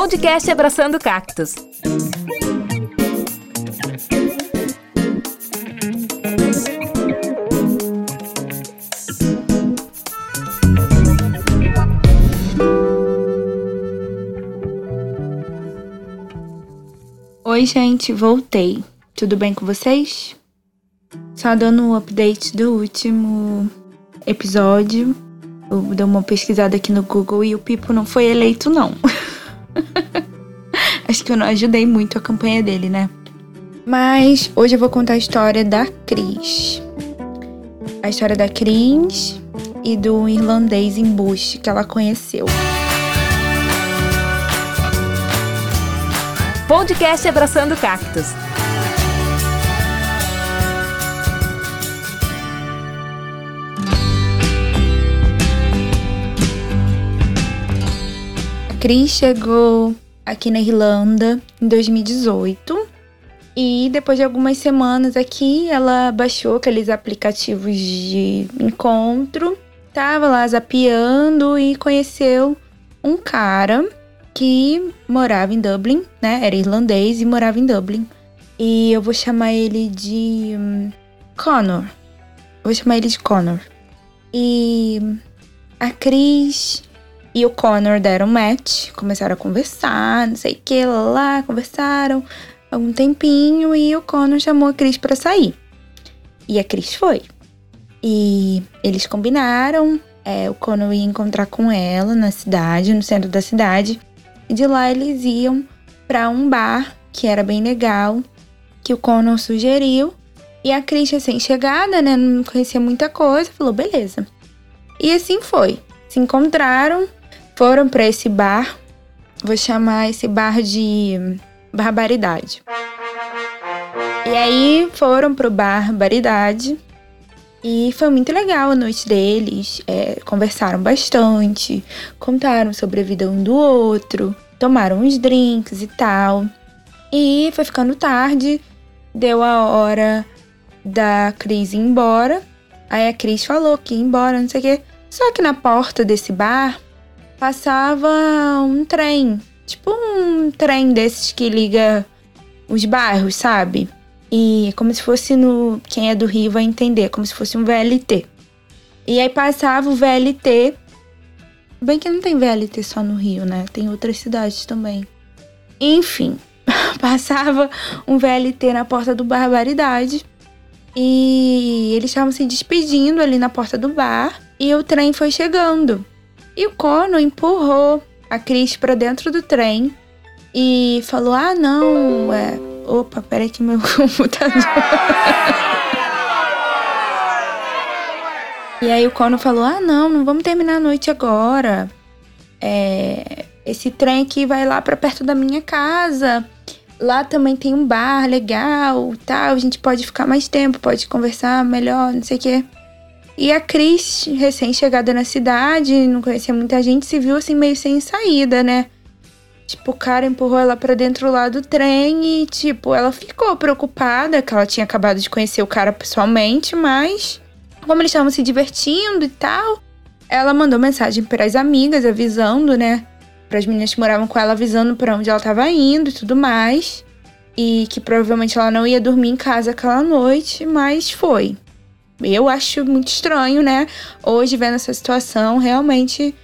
Podcast Abraçando Cactos. Oi, gente, voltei. Tudo bem com vocês? Só dando um update do último episódio. Eu dei uma pesquisada aqui no Google e o Pipo não foi eleito, não. Acho que eu não ajudei muito a campanha dele, né? Mas hoje eu vou contar a história da Cris. A história da Cris e do irlandês embuste que ela conheceu. Podcast Abraçando Cactos. Cris chegou aqui na Irlanda em 2018 e depois de algumas semanas aqui ela baixou aqueles aplicativos de encontro, tava lá zapeando e conheceu um cara que morava em Dublin, né? Era irlandês e morava em Dublin. E eu vou chamar ele de um, Connor. Vou chamar ele de Connor. E a Cris e o Connor deram match, começaram a conversar, não sei o que, lá, conversaram algum tempinho e o Connor chamou a Cris para sair. E a Cris foi. E eles combinaram, é, o Connor ia encontrar com ela na cidade, no centro da cidade. E de lá eles iam para um bar que era bem legal, que o Connor sugeriu. E a Cris, recém-chegada, né, não conhecia muita coisa, falou: beleza. E assim foi. Se encontraram, foram para esse bar. Vou chamar esse bar de Barbaridade. E aí foram pro bar Barbaridade. E foi muito legal a noite deles. É, conversaram bastante, contaram sobre a vida um do outro, tomaram uns drinks e tal. E foi ficando tarde, deu a hora da Cris ir embora. Aí a Cris falou que ia embora, não sei o quê. Só que na porta desse bar passava um trem. Tipo um trem desses que liga os bairros, sabe? E como se fosse no. Quem é do Rio vai entender, como se fosse um VLT. E aí passava o VLT. Bem que não tem VLT só no Rio, né? Tem outras cidades também. Enfim, passava um VLT na porta do Barbaridade. E eles estavam se despedindo ali na porta do bar. E o trem foi chegando. E o Cono empurrou a Cris para dentro do trem e falou: Ah, não, é. Opa, peraí que meu computador. e aí o Cono falou: Ah, não, não vamos terminar a noite agora. É, esse trem aqui vai lá para perto da minha casa. Lá também tem um bar legal, tal. A gente pode ficar mais tempo, pode conversar melhor, não sei o quê. E a Cris, recém-chegada na cidade, não conhecia muita gente, se viu assim meio sem saída, né? Tipo, o cara empurrou ela para dentro lá do trem e, tipo, ela ficou preocupada, que ela tinha acabado de conhecer o cara pessoalmente, mas como eles estavam se divertindo e tal, ela mandou mensagem para as amigas avisando, né? Para as meninas que moravam com ela avisando para onde ela estava indo e tudo mais. E que provavelmente ela não ia dormir em casa aquela noite, mas foi. Eu acho muito estranho, né? Hoje, vendo essa situação, realmente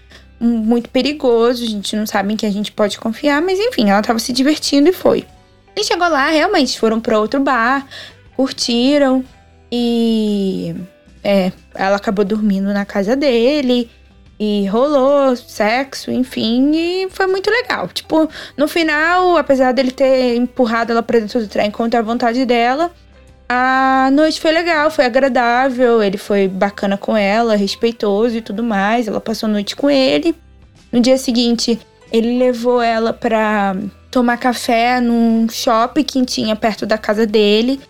muito perigoso. A gente não sabe em que a gente pode confiar, mas enfim, ela tava se divertindo e foi. E chegou lá, realmente, foram para outro bar, curtiram e. É, ela acabou dormindo na casa dele e rolou sexo, enfim, e foi muito legal. Tipo, no final, apesar dele ter empurrado ela pra dentro do trem contra a vontade dela, a noite foi legal, foi agradável, ele foi bacana com ela, respeitoso e tudo mais. Ela passou a noite com ele. No dia seguinte, ele levou ela pra tomar café num shopping que tinha perto da casa dele.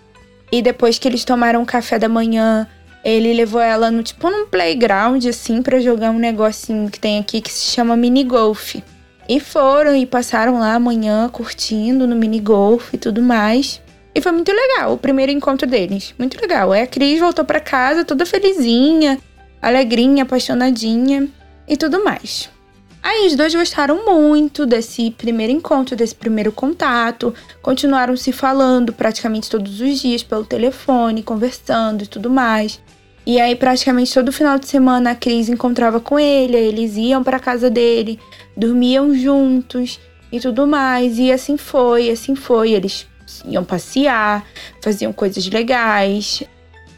E depois que eles tomaram café da manhã, ele levou ela no tipo num playground assim para jogar um negocinho que tem aqui que se chama mini golf. E foram e passaram lá amanhã curtindo no mini golf e tudo mais. E foi muito legal o primeiro encontro deles. Muito legal. Aí a Cris voltou para casa toda felizinha, alegrinha, apaixonadinha e tudo mais. Aí os dois gostaram muito desse primeiro encontro, desse primeiro contato, continuaram se falando praticamente todos os dias pelo telefone, conversando e tudo mais. E aí praticamente todo final de semana a Cris encontrava com ele, eles iam para casa dele, dormiam juntos e tudo mais. E assim foi, assim foi. Eles iam passear, faziam coisas legais.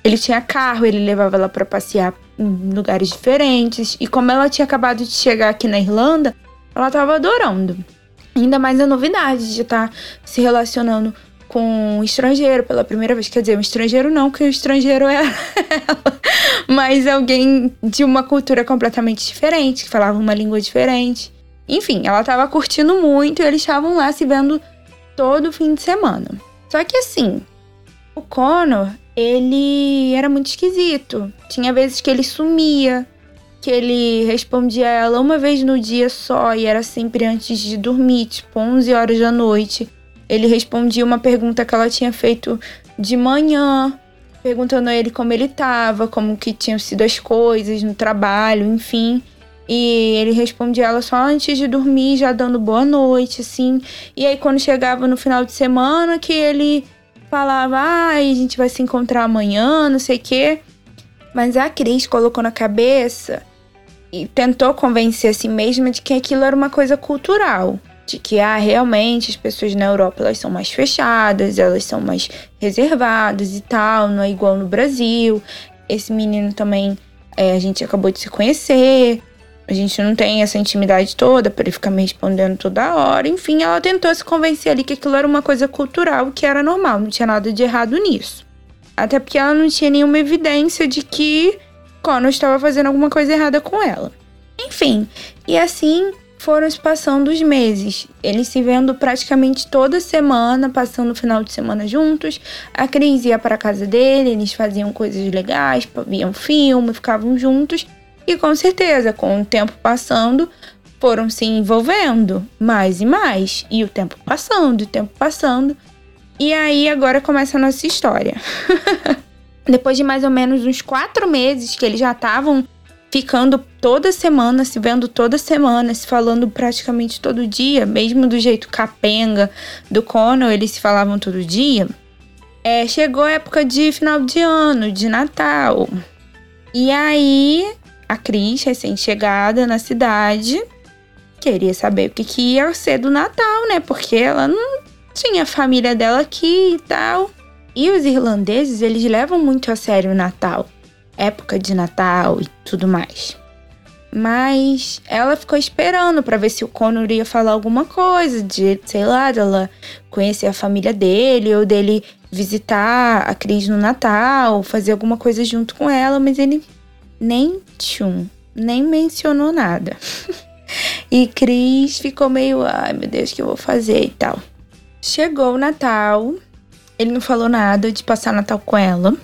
Ele tinha carro, ele levava ela para passear em lugares diferentes. E como ela tinha acabado de chegar aqui na Irlanda, ela tava adorando. Ainda mais a novidade de estar tá se relacionando com um estrangeiro pela primeira vez. Quer dizer, um estrangeiro não, que o estrangeiro é ela. Mas alguém de uma cultura completamente diferente, que falava uma língua diferente. Enfim, ela tava curtindo muito e eles estavam lá se vendo todo fim de semana. Só que assim, o Connor, ele era muito esquisito. Tinha vezes que ele sumia, que ele respondia a ela uma vez no dia só e era sempre antes de dormir, tipo 11 horas da noite. Ele respondia uma pergunta que ela tinha feito de manhã, perguntando a ele como ele estava, como que tinham sido as coisas no trabalho, enfim. E ele respondia ela só antes de dormir, já dando boa noite, assim. E aí quando chegava no final de semana que ele falava, ah, a gente vai se encontrar amanhã, não sei o quê. Mas a Cris colocou na cabeça e tentou convencer a si mesma de que aquilo era uma coisa cultural. De que, ah, realmente as pessoas na Europa elas são mais fechadas, elas são mais reservadas e tal, não é igual no Brasil. Esse menino também é, a gente acabou de se conhecer. A gente não tem essa intimidade toda para ele ficar me respondendo toda hora. Enfim, ela tentou se convencer ali que aquilo era uma coisa cultural, que era normal, não tinha nada de errado nisso. Até porque ela não tinha nenhuma evidência de que Connor estava fazendo alguma coisa errada com ela. Enfim, e assim foram se passando os meses. Eles se vendo praticamente toda semana, passando o final de semana juntos. A Cris ia para casa dele, eles faziam coisas legais, viam filme, ficavam juntos. E com certeza, com o tempo passando, foram se envolvendo mais e mais. E o tempo passando, o tempo passando. E aí agora começa a nossa história. Depois de mais ou menos uns quatro meses que eles já estavam ficando toda semana, se vendo toda semana, se falando praticamente todo dia, mesmo do jeito capenga do Conor, eles se falavam todo dia. É, chegou a época de final de ano, de Natal. E aí a Cris, recém-chegada na cidade, queria saber o que, que ia ser do Natal, né? Porque ela não tinha a família dela aqui e tal. E os irlandeses, eles levam muito a sério o Natal, época de Natal e tudo mais. Mas ela ficou esperando para ver se o Conor ia falar alguma coisa, de, sei lá, dela conhecer a família dele ou dele visitar a Cris no Natal, fazer alguma coisa junto com ela, mas ele nem tchum, nem mencionou nada. e Cris ficou meio, ai meu Deus, o que eu vou fazer e tal. Chegou o Natal, ele não falou nada de passar Natal com ela,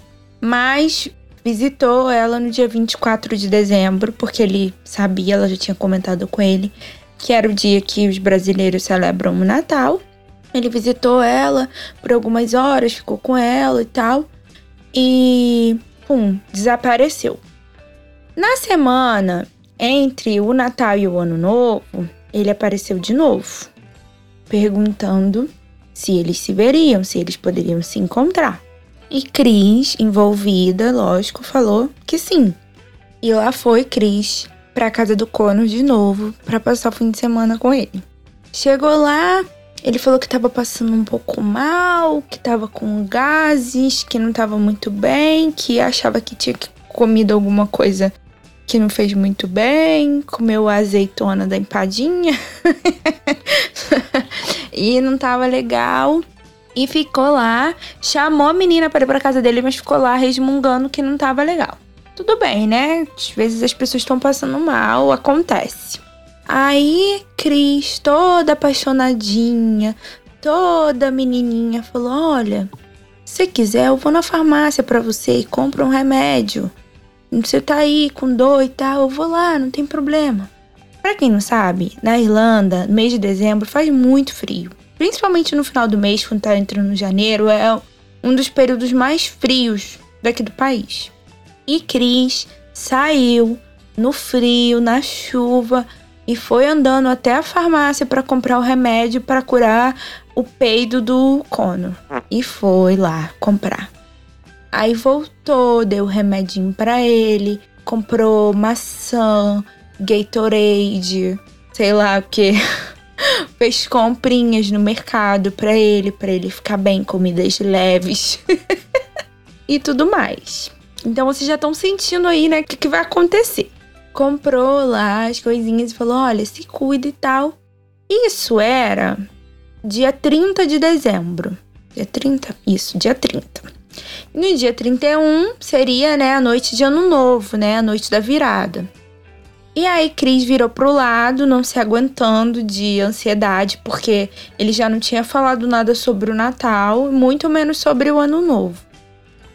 mas visitou ela no dia 24 de dezembro, porque ele sabia, ela já tinha comentado com ele, que era o dia que os brasileiros celebram o Natal. Ele visitou ela por algumas horas, ficou com ela e tal. E, pum, desapareceu. Na semana entre o Natal e o Ano Novo, ele apareceu de novo, perguntando se eles se veriam, se eles poderiam se encontrar. E Cris, envolvida, lógico, falou que sim. E lá foi Cris para casa do Conor de novo para passar o fim de semana com ele. Chegou lá, ele falou que estava passando um pouco mal, que estava com gases, que não estava muito bem, que achava que tinha comido alguma coisa que não fez muito bem, comeu a azeitona da empadinha e não tava legal. E ficou lá, chamou a menina para ir pra casa dele, mas ficou lá resmungando que não tava legal. Tudo bem, né? Às vezes as pessoas estão passando mal, acontece. Aí, Cris, toda apaixonadinha, toda menininha, falou: Olha, se quiser, eu vou na farmácia para você e compro um remédio. Você tá aí com dor e tal, eu vou lá, não tem problema. Para quem não sabe, na Irlanda, no mês de dezembro faz muito frio. Principalmente no final do mês, quando tá entrando no janeiro, é um dos períodos mais frios daqui do país. E Cris saiu no frio, na chuva, e foi andando até a farmácia para comprar o remédio para curar o peido do Cono. E foi lá comprar. Aí voltou, deu remedinho para ele, comprou maçã, Gatorade, sei lá o que. Fez comprinhas no mercado para ele, para ele ficar bem, comidas leves e tudo mais. Então vocês já estão sentindo aí, né, o que, que vai acontecer comprou lá as coisinhas e falou: olha, se cuida e tal. Isso era dia 30 de dezembro. Dia 30? Isso, dia 30. No dia 31 seria, né, a noite de ano novo, né, a noite da virada. E aí Cris virou pro lado, não se aguentando de ansiedade, porque ele já não tinha falado nada sobre o Natal, muito menos sobre o Ano Novo.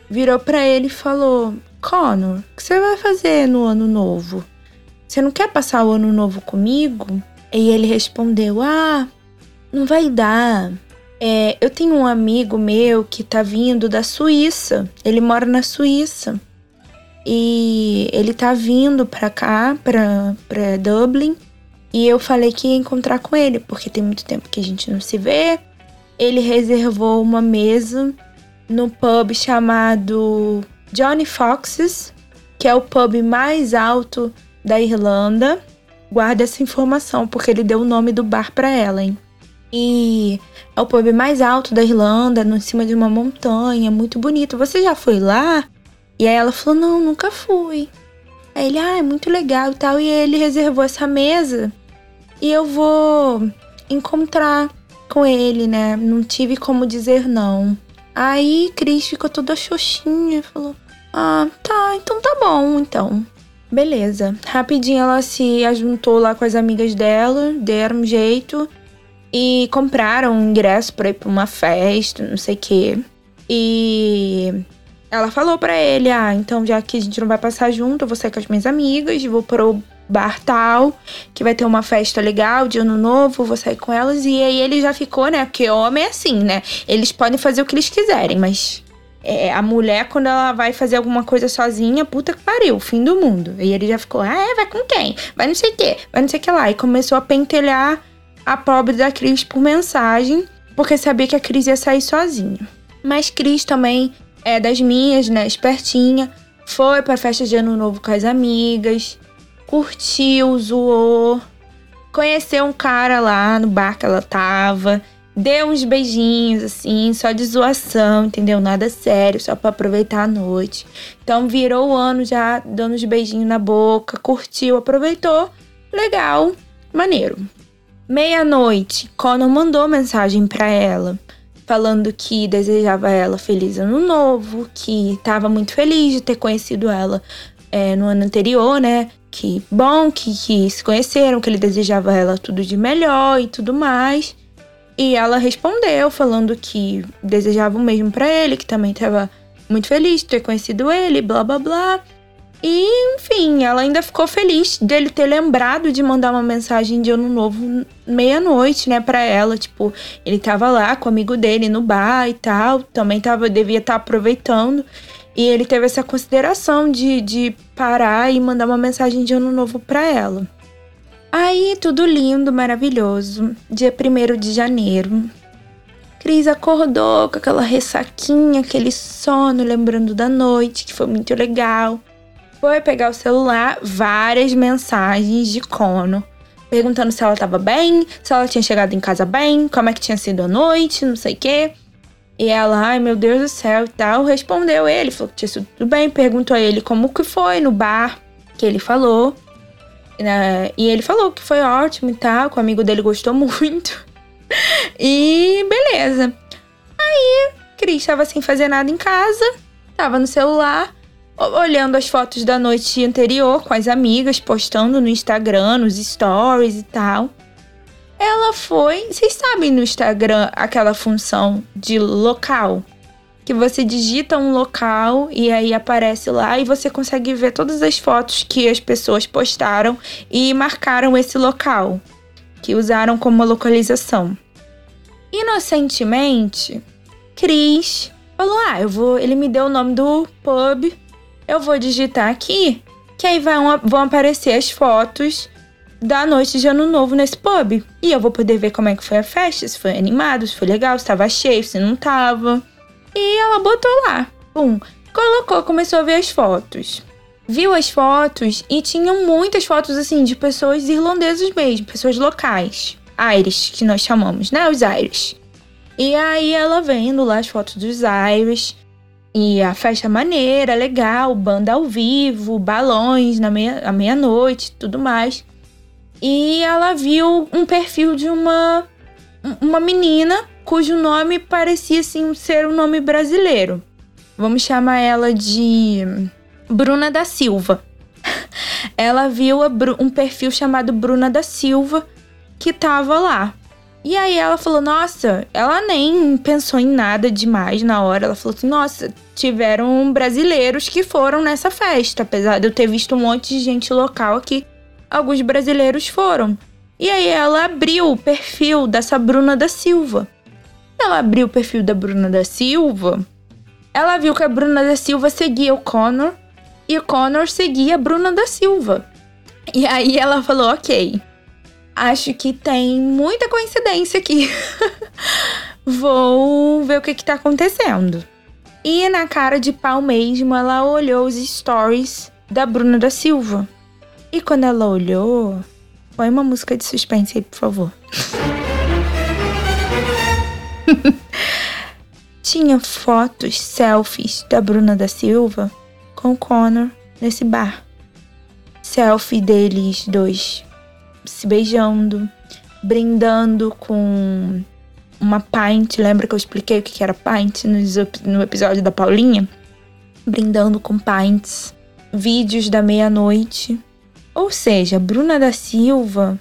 Virou para ele e falou: Connor, o que você vai fazer no ano novo? Você não quer passar o ano novo comigo? E ele respondeu: Ah, não vai dar. É, eu tenho um amigo meu que tá vindo da Suíça. Ele mora na Suíça. E ele tá vindo pra cá, pra, pra Dublin. E eu falei que ia encontrar com ele, porque tem muito tempo que a gente não se vê. Ele reservou uma mesa no pub chamado Johnny Fox's, que é o pub mais alto da Irlanda. Guarda essa informação, porque ele deu o nome do bar para ela, hein? E é o pub mais alto da Irlanda, no cima de uma montanha, muito bonito. Você já foi lá? E aí ela falou: Não, nunca fui. Aí ele, ah, é muito legal e tal. E ele reservou essa mesa e eu vou encontrar com ele, né? Não tive como dizer não. Aí Cris ficou toda xoxinha, falou: Ah, tá, então tá bom, então. Beleza. Rapidinho ela se ajuntou lá com as amigas dela, deram um jeito e compraram um ingresso pra ir pra uma festa, não sei o quê. E ela falou para ele: Ah, então já que a gente não vai passar junto, eu vou sair com as minhas amigas, vou pro bar tal, que vai ter uma festa legal de ano novo, vou sair com elas. E aí ele já ficou, né? Porque homem é assim, né? Eles podem fazer o que eles quiserem, mas é, a mulher, quando ela vai fazer alguma coisa sozinha, puta que pariu, fim do mundo. E ele já ficou, ah, é, vai com quem? Vai não sei o quê, vai não sei o que lá. E começou a pentelhar a pobre da Cris por mensagem, porque sabia que a Cris ia sair sozinha. Mas Cris também é das minhas, né, espertinha, foi pra festa de ano novo com as amigas, curtiu, zoou, conheceu um cara lá no bar que ela tava, deu uns beijinhos, assim, só de zoação, entendeu? Nada sério, só para aproveitar a noite. Então virou o ano já dando uns beijinhos na boca, curtiu, aproveitou. Legal, maneiro. Meia-noite, Connor mandou mensagem para ela, falando que desejava ela feliz ano novo, que estava muito feliz de ter conhecido ela é, no ano anterior, né? que bom que, que se conheceram, que ele desejava ela tudo de melhor e tudo mais. E ela respondeu falando que desejava o mesmo para ele, que também estava muito feliz de ter conhecido ele, blá blá blá. E, enfim, ela ainda ficou feliz dele ter lembrado de mandar uma mensagem de ano novo meia-noite, né, para ela, tipo, ele tava lá com o amigo dele no bar e tal, também tava devia estar tá aproveitando. E ele teve essa consideração de, de parar e mandar uma mensagem de ano novo para ela. Aí, tudo lindo, maravilhoso. Dia 1 de janeiro. Cris acordou com aquela ressaquinha, aquele sono, lembrando da noite, que foi muito legal. Foi pegar o celular, várias mensagens de Cono, perguntando se ela estava bem, se ela tinha chegado em casa bem, como é que tinha sido a noite, não sei o quê. E ela, ai meu Deus do céu e tal, respondeu ele, falou que tinha sido tudo bem, perguntou a ele como que foi no bar que ele falou. Né? E ele falou que foi ótimo e tal, que o amigo dele gostou muito. e beleza. Aí, Cris estava sem fazer nada em casa, tava no celular, olhando as fotos da noite anterior com as amigas, postando no Instagram, nos stories e tal. Ela foi. Vocês sabem no Instagram aquela função de local? Que você digita um local e aí aparece lá e você consegue ver todas as fotos que as pessoas postaram e marcaram esse local, que usaram como localização. Inocentemente, Cris falou: Ah, eu vou. Ele me deu o nome do pub, eu vou digitar aqui, que aí vai, vão aparecer as fotos da noite de ano novo nesse pub. E eu vou poder ver como é que foi a festa, se foi animado, se foi legal, se tava cheio, se não tava. E ela botou lá. Pum. Colocou, começou a ver as fotos. Viu as fotos e tinham muitas fotos assim de pessoas irlandesas mesmo, pessoas locais. Irish, que nós chamamos, né? Os Irish. E aí ela vendo lá as fotos dos Irish. E a festa maneira, legal, banda ao vivo, balões na meia-noite, meia tudo mais. E ela viu um perfil de uma, uma menina cujo nome parecia assim, ser um nome brasileiro. Vamos chamar ela de Bruna da Silva. ela viu um perfil chamado Bruna da Silva que tava lá. E aí ela falou: Nossa, ela nem pensou em nada demais na hora. Ela falou assim: Nossa, tiveram brasileiros que foram nessa festa. Apesar de eu ter visto um monte de gente local aqui, alguns brasileiros foram. E aí ela abriu o perfil dessa Bruna da Silva. Ela abriu o perfil da Bruna da Silva. Ela viu que a Bruna da Silva seguia o Connor e o Connor seguia a Bruna da Silva. E aí ela falou: Ok, acho que tem muita coincidência aqui. Vou ver o que, que tá acontecendo. E na cara de pau mesmo, ela olhou os stories da Bruna da Silva. E quando ela olhou, põe uma música de suspense aí, por favor. Tinha fotos, selfies da Bruna da Silva com o Connor nesse bar. Selfie deles dois se beijando, brindando com uma pint. Lembra que eu expliquei o que era pint no episódio da Paulinha? Brindando com pints. Vídeos da meia-noite. Ou seja, Bruna da Silva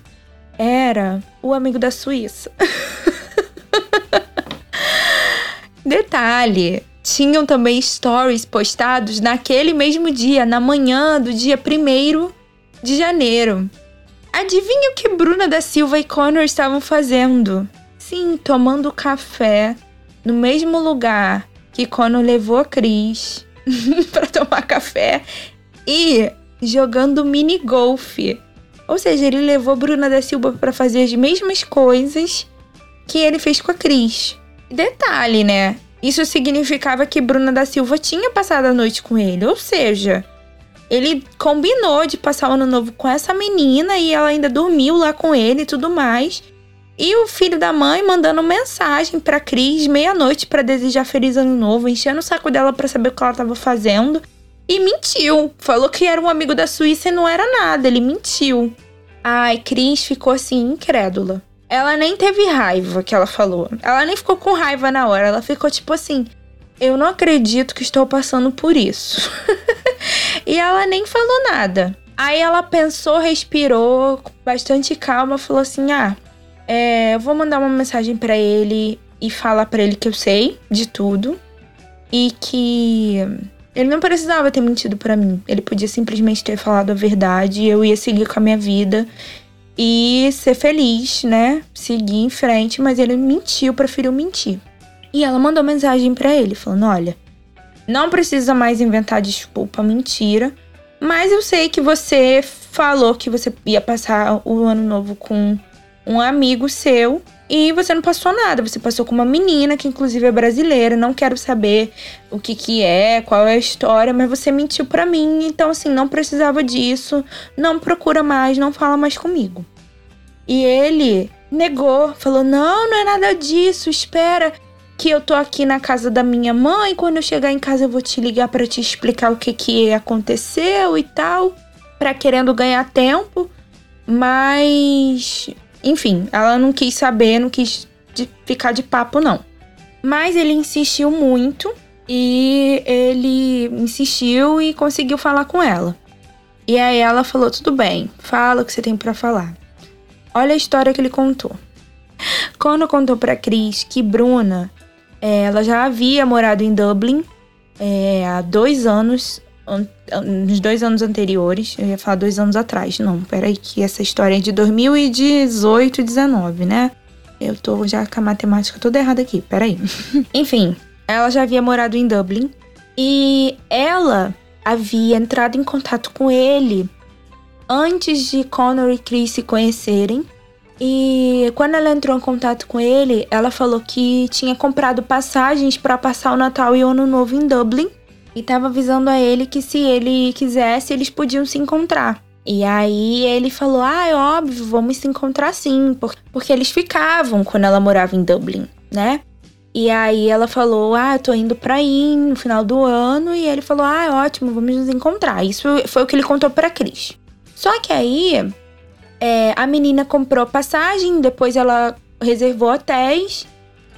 era o amigo da Suíça. Detalhe, tinham também stories postados naquele mesmo dia, na manhã do dia 1 de janeiro. Adivinha o que Bruna da Silva e Connor estavam fazendo? Sim, tomando café no mesmo lugar que Connor levou a Cris para tomar café e jogando mini golfe. Ou seja, ele levou Bruna da Silva para fazer as mesmas coisas que ele fez com a Cris. Detalhe, né? Isso significava que Bruna da Silva tinha passado a noite com ele, ou seja, ele combinou de passar o ano novo com essa menina e ela ainda dormiu lá com ele e tudo mais. E o filho da mãe mandando mensagem pra Cris meia-noite para desejar feliz ano novo, enchendo o saco dela para saber o que ela tava fazendo. E mentiu. Falou que era um amigo da Suíça e não era nada. Ele mentiu. Ai, Cris ficou assim, incrédula. Ela nem teve raiva que ela falou. Ela nem ficou com raiva na hora. Ela ficou tipo assim: Eu não acredito que estou passando por isso. e ela nem falou nada. Aí ela pensou, respirou com bastante calma, falou assim: Ah, é, eu vou mandar uma mensagem para ele e falar para ele que eu sei de tudo e que ele não precisava ter mentido para mim. Ele podia simplesmente ter falado a verdade e eu ia seguir com a minha vida e ser feliz, né? Seguir em frente, mas ele mentiu, preferiu mentir. E ela mandou mensagem para ele falando: "Olha, não precisa mais inventar desculpa, mentira. Mas eu sei que você falou que você ia passar o ano novo com um amigo seu e você não passou nada. Você passou com uma menina que inclusive é brasileira. Não quero saber o que que é, qual é a história, mas você mentiu para mim. Então assim, não precisava disso. Não procura mais, não fala mais comigo. E ele negou, falou: "Não, não é nada disso. Espera que eu tô aqui na casa da minha mãe. Quando eu chegar em casa, eu vou te ligar para te explicar o que que aconteceu e tal, para querendo ganhar tempo. Mas, enfim, ela não quis saber, não quis de ficar de papo não. Mas ele insistiu muito e ele insistiu e conseguiu falar com ela. E aí ela falou: "Tudo bem, fala o que você tem para falar". Olha a história que ele contou. Quando contou para Cris que Bruna ela já havia morado em Dublin é, há dois anos, nos dois anos anteriores. Eu ia falar dois anos atrás. Não, peraí, que essa história é de 2018 e 19, né? Eu tô já com a matemática toda errada aqui, peraí. Enfim, ela já havia morado em Dublin e ela havia entrado em contato com ele antes de Connor e Chris se conhecerem. E quando ela entrou em contato com ele, ela falou que tinha comprado passagens para passar o Natal e o Ano Novo em Dublin e estava avisando a ele que se ele quisesse, eles podiam se encontrar. E aí ele falou: Ah, é óbvio, vamos se encontrar sim, porque eles ficavam quando ela morava em Dublin, né? E aí ela falou: Ah, eu tô indo pra aí no final do ano. E ele falou: Ah, é ótimo, vamos nos encontrar. Isso foi o que ele contou pra Cris. Só que aí é, a menina comprou passagem, depois ela reservou hotéis.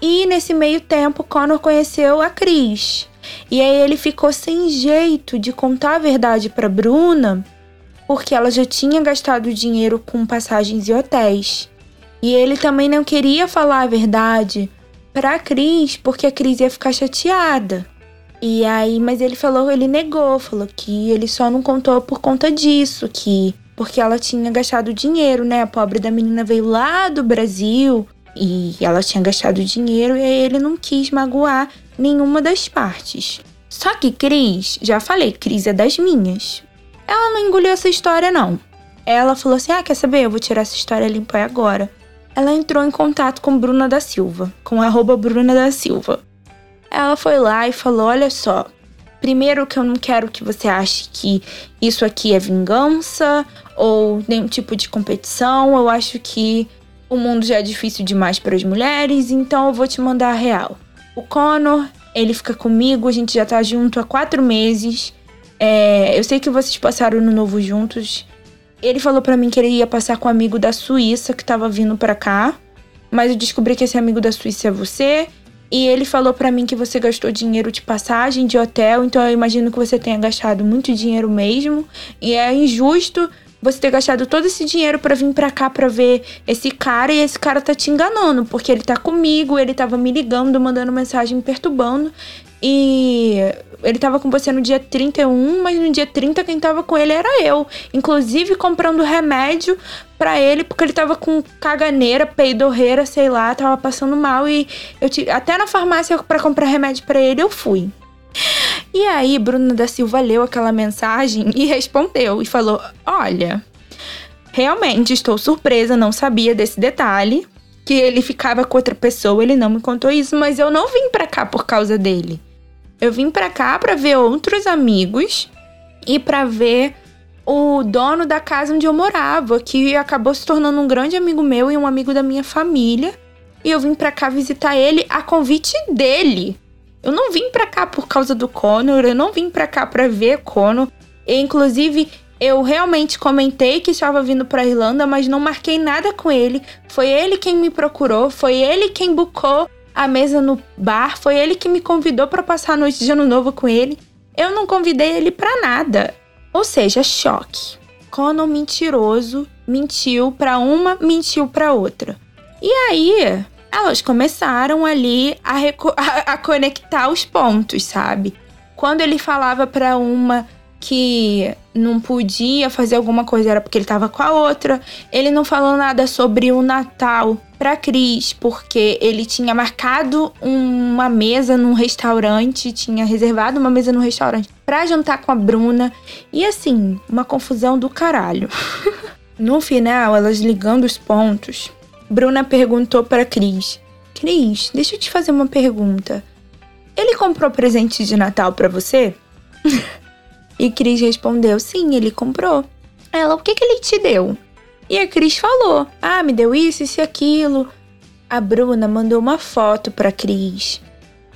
E nesse meio tempo, Connor conheceu a Cris. E aí ele ficou sem jeito de contar a verdade para Bruna, porque ela já tinha gastado dinheiro com passagens e hotéis. E ele também não queria falar a verdade para Cris, porque a Cris ia ficar chateada. E aí, mas ele falou, ele negou, falou que ele só não contou por conta disso, que porque ela tinha gastado dinheiro, né? A pobre da menina veio lá do Brasil e ela tinha gastado dinheiro e ele não quis magoar nenhuma das partes. Só que Cris, já falei, Cris é das minhas. Ela não engoliu essa história, não. Ela falou assim: ah, quer saber? Eu vou tirar essa história limpa agora. Ela entrou em contato com Bruna da Silva, com arroba Bruna da Silva. Ela foi lá e falou: olha só, Primeiro que eu não quero que você ache que isso aqui é vingança ou nenhum tipo de competição. Eu acho que o mundo já é difícil demais para as mulheres, então eu vou te mandar a real. O Connor, ele fica comigo, a gente já tá junto há quatro meses. É, eu sei que vocês passaram no novo juntos. Ele falou para mim que ele ia passar com um amigo da Suíça que tava vindo para cá. Mas eu descobri que esse amigo da Suíça é você. E ele falou para mim que você gastou dinheiro de passagem, de hotel, então eu imagino que você tenha gastado muito dinheiro mesmo. E é injusto você ter gastado todo esse dinheiro para vir para cá para ver esse cara e esse cara tá te enganando, porque ele tá comigo, ele tava me ligando, mandando mensagem me perturbando. E ele tava com você no dia 31, mas no dia 30 quem tava com ele era eu. Inclusive comprando remédio para ele, porque ele tava com caganeira, peidorreira, sei lá, tava passando mal. E eu tive, até na farmácia para comprar remédio para ele eu fui. E aí, Bruna da Silva leu aquela mensagem e respondeu e falou: Olha, realmente estou surpresa, não sabia desse detalhe. Que ele ficava com outra pessoa, ele não me contou isso, mas eu não vim pra cá por causa dele. Eu vim pra cá pra ver outros amigos e pra ver o dono da casa onde eu morava, que acabou se tornando um grande amigo meu e um amigo da minha família. E eu vim pra cá visitar ele a convite dele. Eu não vim pra cá por causa do Conor, eu não vim pra cá pra ver Conor. E, inclusive, eu realmente comentei que estava vindo pra Irlanda, mas não marquei nada com ele. Foi ele quem me procurou, foi ele quem bucou a mesa no bar, foi ele que me convidou para passar a noite de ano novo com ele. Eu não convidei ele para nada. Ou seja, choque. Conan mentiroso mentiu para uma, mentiu para outra. E aí, elas começaram ali a, a, a conectar os pontos, sabe? Quando ele falava para uma que não podia fazer alguma coisa era porque ele tava com a outra. Ele não falou nada sobre o Natal para Cris, porque ele tinha marcado uma mesa num restaurante, tinha reservado uma mesa num restaurante para jantar com a Bruna. E assim, uma confusão do caralho. no final, elas ligando os pontos, Bruna perguntou para Cris: "Cris, deixa eu te fazer uma pergunta. Ele comprou presente de Natal para você?" E Cris respondeu: Sim, ele comprou. Ela, o que, que ele te deu? E a Cris falou: Ah, me deu isso, isso e aquilo. A Bruna mandou uma foto para Cris.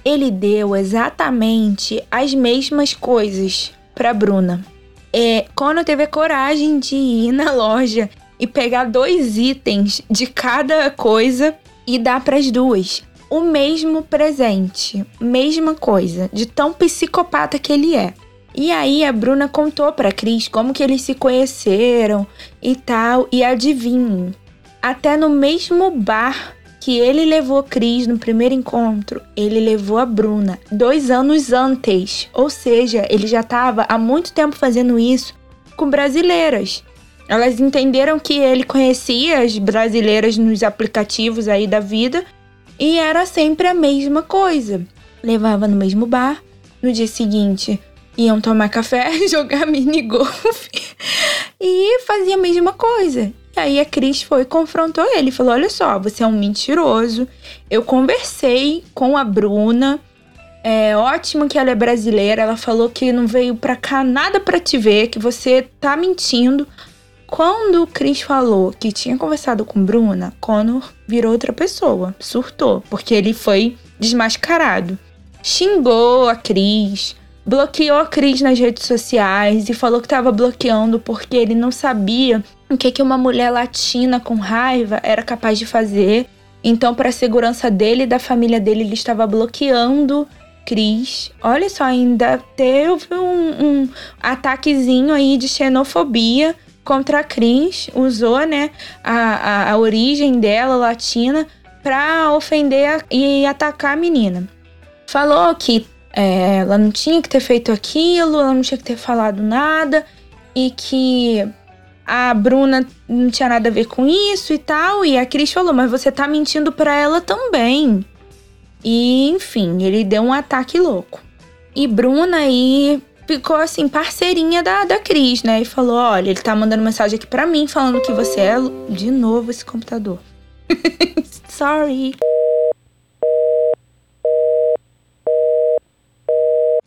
Ele deu exatamente as mesmas coisas para Bruna. É, quando teve a coragem de ir na loja e pegar dois itens de cada coisa e dar para as duas o mesmo presente, mesma coisa, de tão psicopata que ele é. E aí a Bruna contou para Cris como que eles se conheceram e tal, e adivinhe, até no mesmo bar que ele levou Cris no primeiro encontro, ele levou a Bruna dois anos antes. Ou seja, ele já estava há muito tempo fazendo isso com brasileiras. Elas entenderam que ele conhecia as brasileiras nos aplicativos aí da vida e era sempre a mesma coisa. Levava no mesmo bar. No dia seguinte, iam tomar café, jogar mini golf. e fazia a mesma coisa. E aí a Cris foi e confrontou ele, falou: "Olha só, você é um mentiroso. Eu conversei com a Bruna. É ótimo que ela é brasileira. Ela falou que não veio pra cá nada pra te ver, que você tá mentindo. Quando o Chris falou que tinha conversado com Bruna, Connor virou outra pessoa, surtou, porque ele foi desmascarado. Xingou a Cris, bloqueou a Cris nas redes sociais e falou que estava bloqueando porque ele não sabia o que, que uma mulher latina com raiva era capaz de fazer. Então, para a segurança dele e da família dele, ele estava bloqueando Cris. Olha só, ainda teve um, um ataquezinho aí de xenofobia contra a Cris. Usou, né, a, a, a origem dela, latina, para ofender e atacar a menina. Falou que é, ela não tinha que ter feito aquilo, ela não tinha que ter falado nada e que a Bruna não tinha nada a ver com isso e tal. E a Cris falou: Mas você tá mentindo pra ela também. E enfim, ele deu um ataque louco. E Bruna aí ficou assim, parceirinha da, da Cris, né? E falou: Olha, ele tá mandando mensagem aqui pra mim falando que você é. De novo esse computador. Sorry.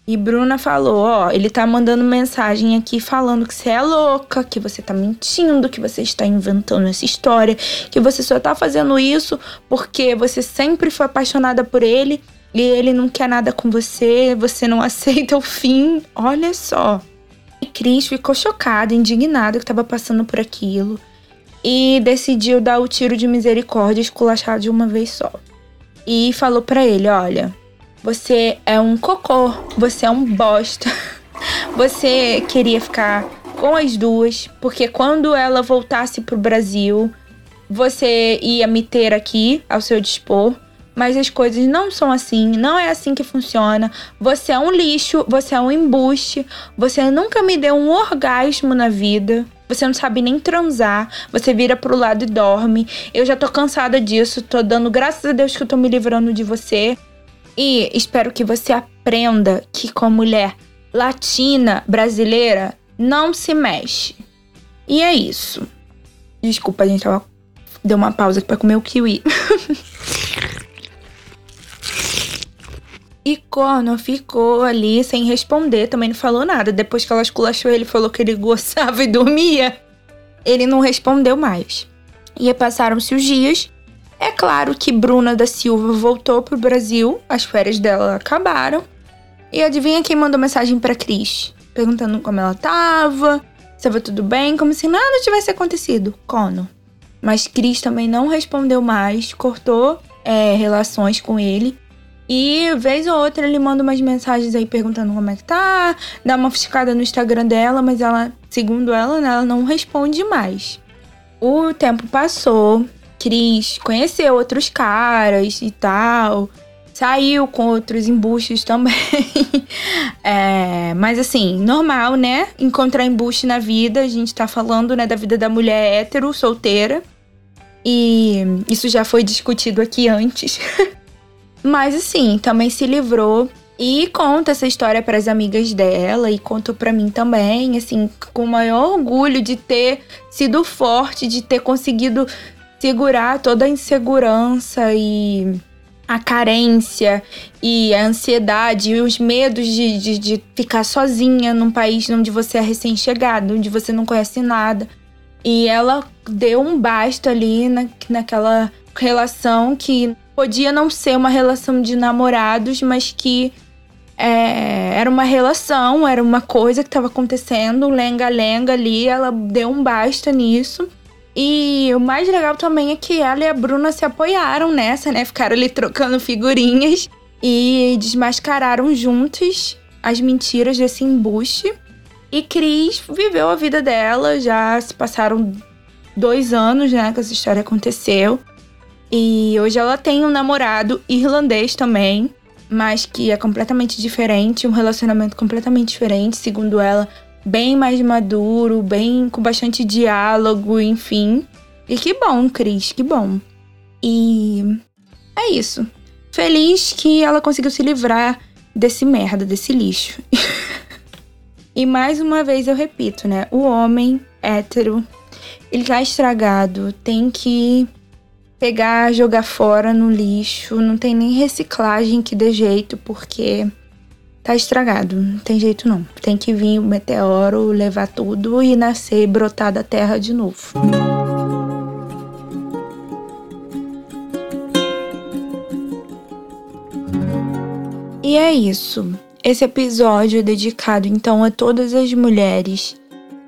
E Bruna falou: Ó, ele tá mandando mensagem aqui falando que você é louca, que você tá mentindo, que você está inventando essa história, que você só tá fazendo isso porque você sempre foi apaixonada por ele e ele não quer nada com você, você não aceita o fim. Olha só. E Cris ficou chocada, indignada que tava passando por aquilo e decidiu dar o tiro de misericórdia esculachar de uma vez só. E falou para ele: Olha você é um cocô, você é um bosta. Você queria ficar com as duas, porque quando ela voltasse pro Brasil, você ia me ter aqui ao seu dispor. Mas as coisas não são assim, não é assim que funciona. Você é um lixo, você é um embuste, você nunca me deu um orgasmo na vida. Você não sabe nem transar, você vira pro lado e dorme. Eu já tô cansada disso, tô dando graças a Deus que eu tô me livrando de você. E espero que você aprenda que, como mulher latina brasileira, não se mexe. E é isso. Desculpa, a gente tava. Deu uma pausa aqui pra comer o kiwi. E Corno ficou ali sem responder, também não falou nada. Depois que ela esculachou ele, falou que ele gostava e dormia. Ele não respondeu mais. E passaram-se os dias é claro que Bruna da Silva voltou pro Brasil, as férias dela acabaram. E adivinha quem mandou mensagem para Cris? Perguntando como ela tava, se estava tudo bem, como se nada tivesse acontecido. Cono. Mas Cris também não respondeu mais, cortou é, relações com ele. E vez ou outra ele manda umas mensagens aí perguntando como é que tá, dá uma fiscada no Instagram dela, mas ela, segundo ela, né, ela não responde mais. O tempo passou, Cris conheceu outros caras e tal. Saiu com outros embustes também. é, mas assim, normal, né? Encontrar embuste na vida. A gente tá falando, né, da vida da mulher hétero, solteira. E isso já foi discutido aqui antes. mas assim, também se livrou e conta essa história para as amigas dela e contou para mim também, assim, com o maior orgulho de ter sido forte, de ter conseguido segurar toda a insegurança e a carência e a ansiedade e os medos de, de, de ficar sozinha num país onde você é recém-chegado, onde você não conhece nada. E ela deu um basta ali na, naquela relação que podia não ser uma relação de namorados, mas que é, era uma relação, era uma coisa que estava acontecendo, lenga-lenga ali. Ela deu um basta nisso. E o mais legal também é que ela e a Bruna se apoiaram nessa, né? Ficaram ali trocando figurinhas e desmascararam juntos as mentiras desse embuste. E Cris viveu a vida dela, já se passaram dois anos, né, que essa história aconteceu. E hoje ela tem um namorado irlandês também, mas que é completamente diferente, um relacionamento completamente diferente, segundo ela, bem mais maduro, bem com bastante diálogo, enfim. E que bom, Cris, que bom. E é isso. Feliz que ela conseguiu se livrar desse merda, desse lixo. E mais uma vez eu repito, né? O homem hétero, ele tá estragado, tem que pegar, jogar fora no lixo, não tem nem reciclagem que dê jeito, porque tá estragado, não tem jeito não. Tem que vir o meteoro, levar tudo e nascer brotar da terra de novo. E é isso. Esse episódio é dedicado então a todas as mulheres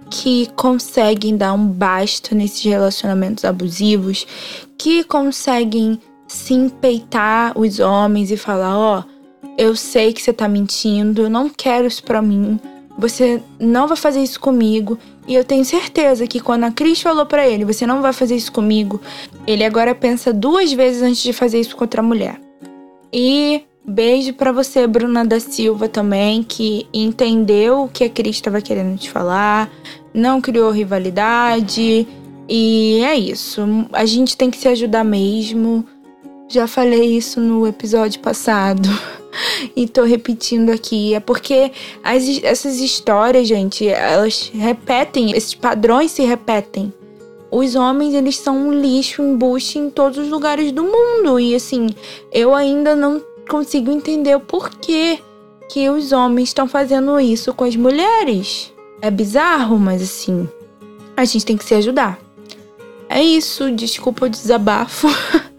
que conseguem dar um basta nesses relacionamentos abusivos, que conseguem se empeitar os homens e falar: Ó, oh, eu sei que você tá mentindo, eu não quero isso pra mim, você não vai fazer isso comigo. E eu tenho certeza que quando a Cris falou para ele: Você não vai fazer isso comigo, ele agora pensa duas vezes antes de fazer isso com outra mulher. E Beijo para você, Bruna da Silva, também, que entendeu o que a Cris estava querendo te falar, não criou rivalidade. E é isso. A gente tem que se ajudar mesmo. Já falei isso no episódio passado. e tô repetindo aqui. É porque as, essas histórias, gente, elas repetem, esses padrões se repetem. Os homens, eles são um lixo, um embuste em todos os lugares do mundo. E assim, eu ainda não consigo entender o porquê que os homens estão fazendo isso com as mulheres. É bizarro, mas assim, a gente tem que se ajudar. É isso, desculpa o desabafo,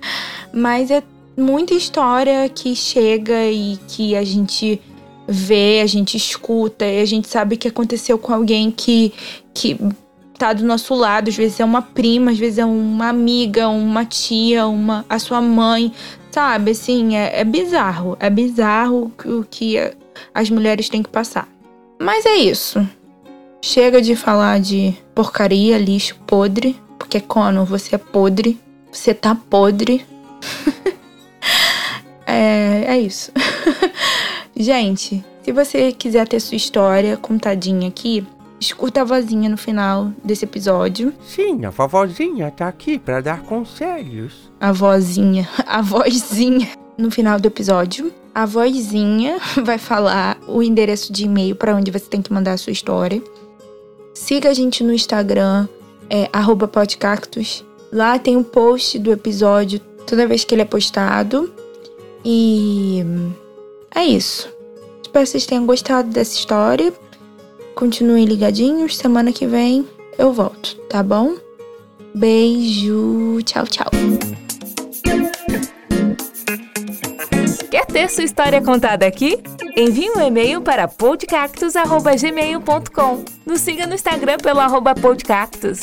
mas é muita história que chega e que a gente vê, a gente escuta e a gente sabe que aconteceu com alguém que, que tá do nosso lado, às vezes é uma prima, às vezes é uma amiga, uma tia, uma a sua mãe, Sabe, assim, é, é bizarro. É bizarro o que as mulheres têm que passar. Mas é isso. Chega de falar de porcaria, lixo, podre. Porque, Cono, você é podre. Você tá podre. é, é isso. Gente, se você quiser ter sua história contadinha aqui, escuta a vozinha no final desse episódio. Sim, a vovozinha tá aqui para dar conselhos. A vozinha, a vozinha no final do episódio. A vozinha vai falar o endereço de e-mail para onde você tem que mandar a sua história. Siga a gente no Instagram, é @podcactus. Lá tem o um post do episódio toda vez que ele é postado. E é isso. Espero que vocês tenham gostado dessa história. Continuem ligadinhos, semana que vem eu volto, tá bom? Beijo, tchau, tchau. Ter sua história contada aqui? Envie um e-mail para podcactus.gmail.com. Nos siga no Instagram pelo arroba podcactus.